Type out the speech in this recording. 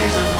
reason